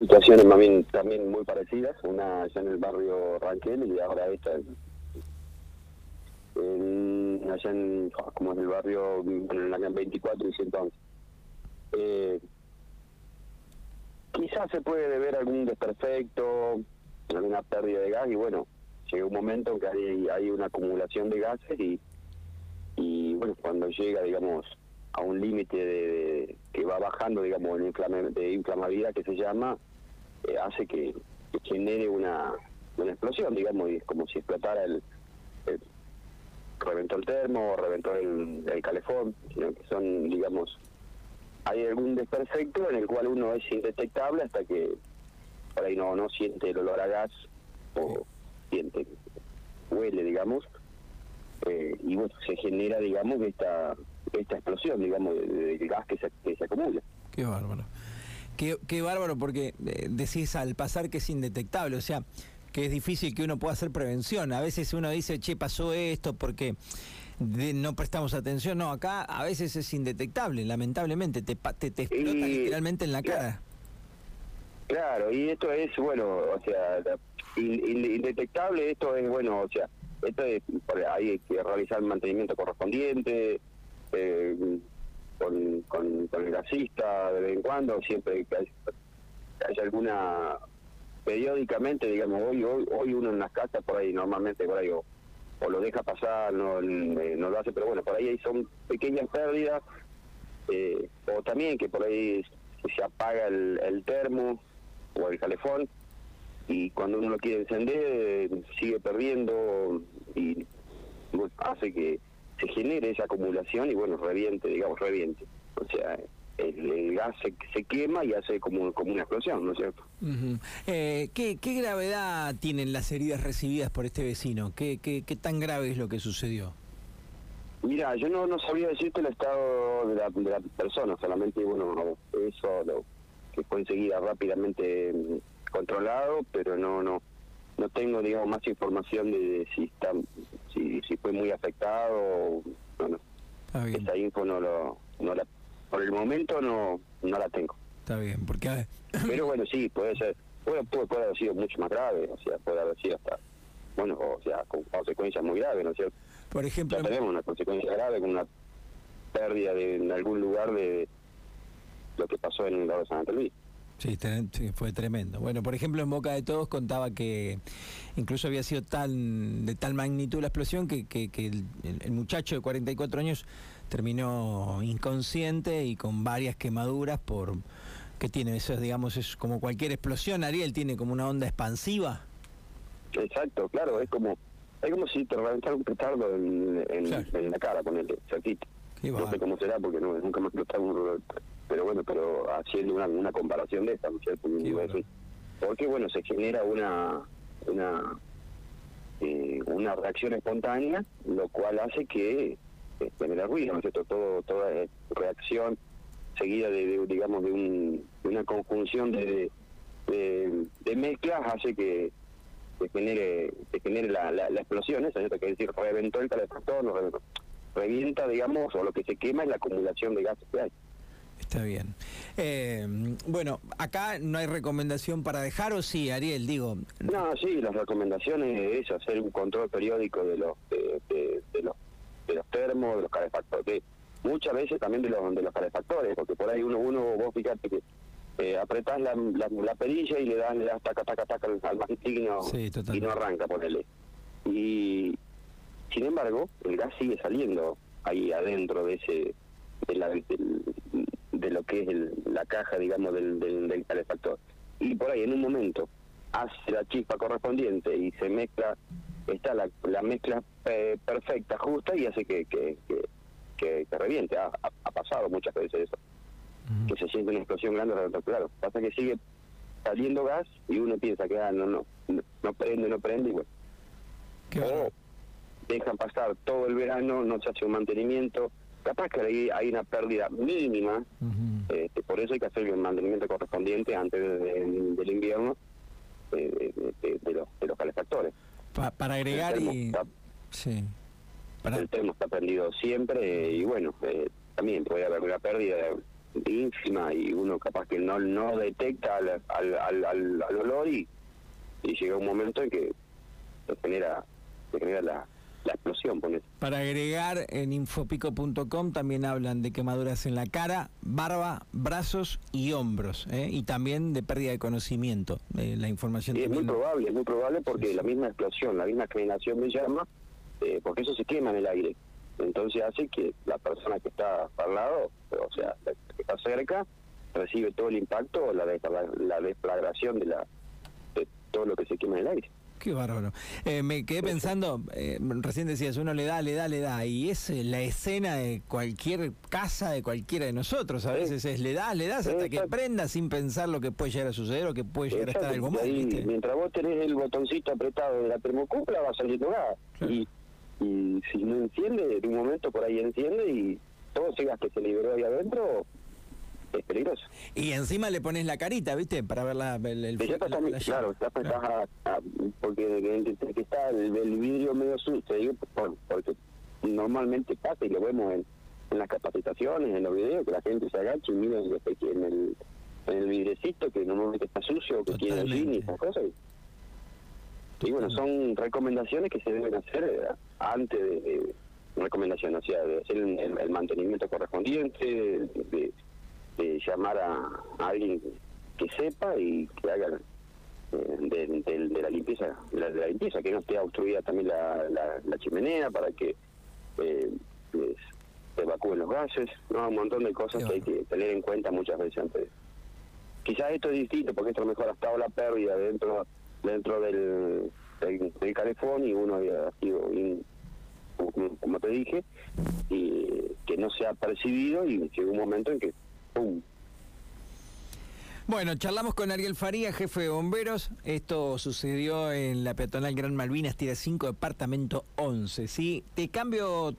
situaciones también, también muy parecidas, una allá en el barrio Ranquel y ahora esta en, allá en, como en el barrio en la 24 y 111. Eh, quizás se puede deber algún desperfecto, alguna pérdida de gas y bueno, llega un momento en que hay, hay una acumulación de gases y, y bueno, cuando llega, digamos, a un límite de, que va bajando, digamos, de inflamabilidad que se llama, eh, hace que, genere una, una explosión, digamos, y es como si explotara el, reventó el termo, reventó el, el calefón, sino que son, digamos, hay algún desperfecto en el cual uno es indetectable hasta que por ahí no, no siente el olor a gas o siente, huele, digamos, eh, y bueno, se genera, digamos, esta esta explosión, digamos, de, gas que se, que se acumula. Qué bárbaro. Qué, qué bárbaro porque eh, decís al pasar que es indetectable, o sea, que es difícil que uno pueda hacer prevención. A veces uno dice, che, pasó esto porque no prestamos atención. No, acá a veces es indetectable, lamentablemente, te, te, te explota literalmente en la cara. Claro, y esto es, bueno, o sea, indetectable, esto es, bueno, o sea, esto es, hay que realizar el mantenimiento correspondiente, eh, con, con, el gasista de vez en cuando, siempre que hay, alguna, periódicamente, digamos, hoy, hoy hoy uno en las casas por ahí normalmente por ahí o, lo deja pasar, no, eh, no lo hace, pero bueno, por ahí son pequeñas pérdidas, eh, o también que por ahí se apaga el, el termo o el calefón y cuando uno lo quiere encender sigue perdiendo y hace que se genere esa acumulación y bueno, reviente, digamos, reviente. O sea, el, gas se, quema y hace como, como una explosión, ¿no es cierto? Eh, ¿qué, gravedad tienen las heridas recibidas por este vecino? ¿Qué, qué, qué tan grave es lo que sucedió? Mira, yo no, no sabría decirte el estado de la, de la persona, solamente, bueno, eso lo, que fue enseguida rápidamente mm, controlado, pero no, no, no tengo digamos más información de, si está si, fue muy afectado no, no. esa info no lo no la por el momento no no la tengo. Está bien porque pero bueno sí puede ser puede, puede, haber sido mucho más grave o sea puede haber sido hasta bueno o sea con consecuencias muy graves no es cierto por ejemplo tenemos una consecuencia grave con una pérdida de, en algún lugar de lo que pasó en el lado de San Luis Sí, fue tremendo. Bueno, por ejemplo, en Boca de Todos contaba que incluso había sido tan de tal magnitud la explosión que, que, el, muchacho de 44 años terminó inconsciente y con varias quemaduras por que tiene eso, digamos, es como cualquier explosión. Ariel tiene como una onda expansiva. Exacto, claro, es como es como si te reventara un petardo en, en, la cara con el No sé cómo será porque no, nunca me explotado un pero bueno, pero haciendo una, una comparación de esta, ¿no Porque bueno, se genera una una eh, una reacción espontánea, lo cual hace que eh, genere ruido, ¿no es cierto? Todo, toda reacción seguida de, digamos, de, un, de, una conjunción de, de, mezclas hace que, que genere que genere la, la, explosión, ¿no? que decir, reventó el calefactor, no reventó. Revienta, digamos, o lo que se quema es la acumulación de gases que hay. Está bien. Eh, bueno, acá no hay recomendación para dejar o sí, Ariel, digo. No, sí, las recomendaciones es hacer un control periódico de los de, los de los termos, de los calefactores, muchas veces también de los de los calefactores, porque por ahí uno uno vos fíjate que eh, apretás la, la, perilla y le das, le das taca taca taca al, al no, y no arranca, ponele. Y sin embargo, el gas sigue saliendo ahí adentro de ese de la, de lo que es la caja, digamos, del, del, calefactor. Y por ahí, en un momento, hace la chispa correspondiente y se mezcla, está la, la mezcla eh, perfecta, justa, y hace que, que, que, que, reviente. Ha, ha, pasado muchas veces eso. Que se siente una explosión grande, claro. Pasa que sigue saliendo gas y uno piensa que ah, no, no, no, prende, no prende, y bueno. O dejan pasar todo el verano, no se hace un mantenimiento, capaz que hay, hay una pérdida mínima, este, por eso hay que hacer el mantenimiento correspondiente antes del invierno de, los, de los calefactores. para agregar el y... Está, sí. El termo está prendido siempre y bueno, eh, también puede haber una pérdida ínfima y uno capaz que no no detecta al, al, al, al, olor y, y llega un momento en que se genera, se genera la, la explosión. Para agregar, en infopico.com también hablan de quemaduras en la cara, barba, brazos y hombros, ¿eh? y también de pérdida de conocimiento. Eh, la información es muy probable, es muy probable porque la misma explosión, la misma generación de llama, eh, porque eso se quema en el aire. Entonces hace que la persona que está al lado, o sea, la que está cerca, recibe todo el impacto o la, la desflagración de, la, de todo lo que se quema en el aire. Qué bárbaro. Eh, me quedé pensando, eh, recién decías, uno le da, le da, le da, y es eh, la escena de cualquier casa de cualquiera de nosotros. A veces es le das, le das hasta que prenda sin pensar lo que puede llegar a suceder o que puede llegar a estar algo mal. Mientras vos tenés el botoncito apretado de la termocupla, va a salir nada. Y, y si no enciende, de un momento por ahí enciende y todo ese gas que se liberó ahí adentro es peligroso. Y encima le pones la carita, ¿viste? Para ver la, el, el Claro, está claro. porque que está el, vidrio medio sucio, digo, porque normalmente pasa y lo vemos en, en, las capacitaciones, en los videos, que la gente se agacha y mira en el, en el vidrecito que normalmente está sucio, que tiene el y esas cosas. Y, bueno, son recomendaciones que se deben hacer antes de, recomendaciones, o sea, de hacer el, mantenimiento correspondiente, de de llamar a, alguien que sepa y que haga eh, de, la limpieza de la, limpieza que no esté obstruida también la, la, chimenea para que eh, se evacúen los gases no un montón de cosas que hay que tener en cuenta muchas veces antes. Quizás esto es distinto porque esto a lo mejor ha estado la pérdida dentro dentro del, del, calefón y uno había sido como, te dije y que no se ha percibido y llegó un momento en que bueno, charlamos con Ariel Faría, jefe de bomberos. Esto sucedió en la peatonal Gran Malvinas, tira 5, departamento 11. ¿sí? Te cambio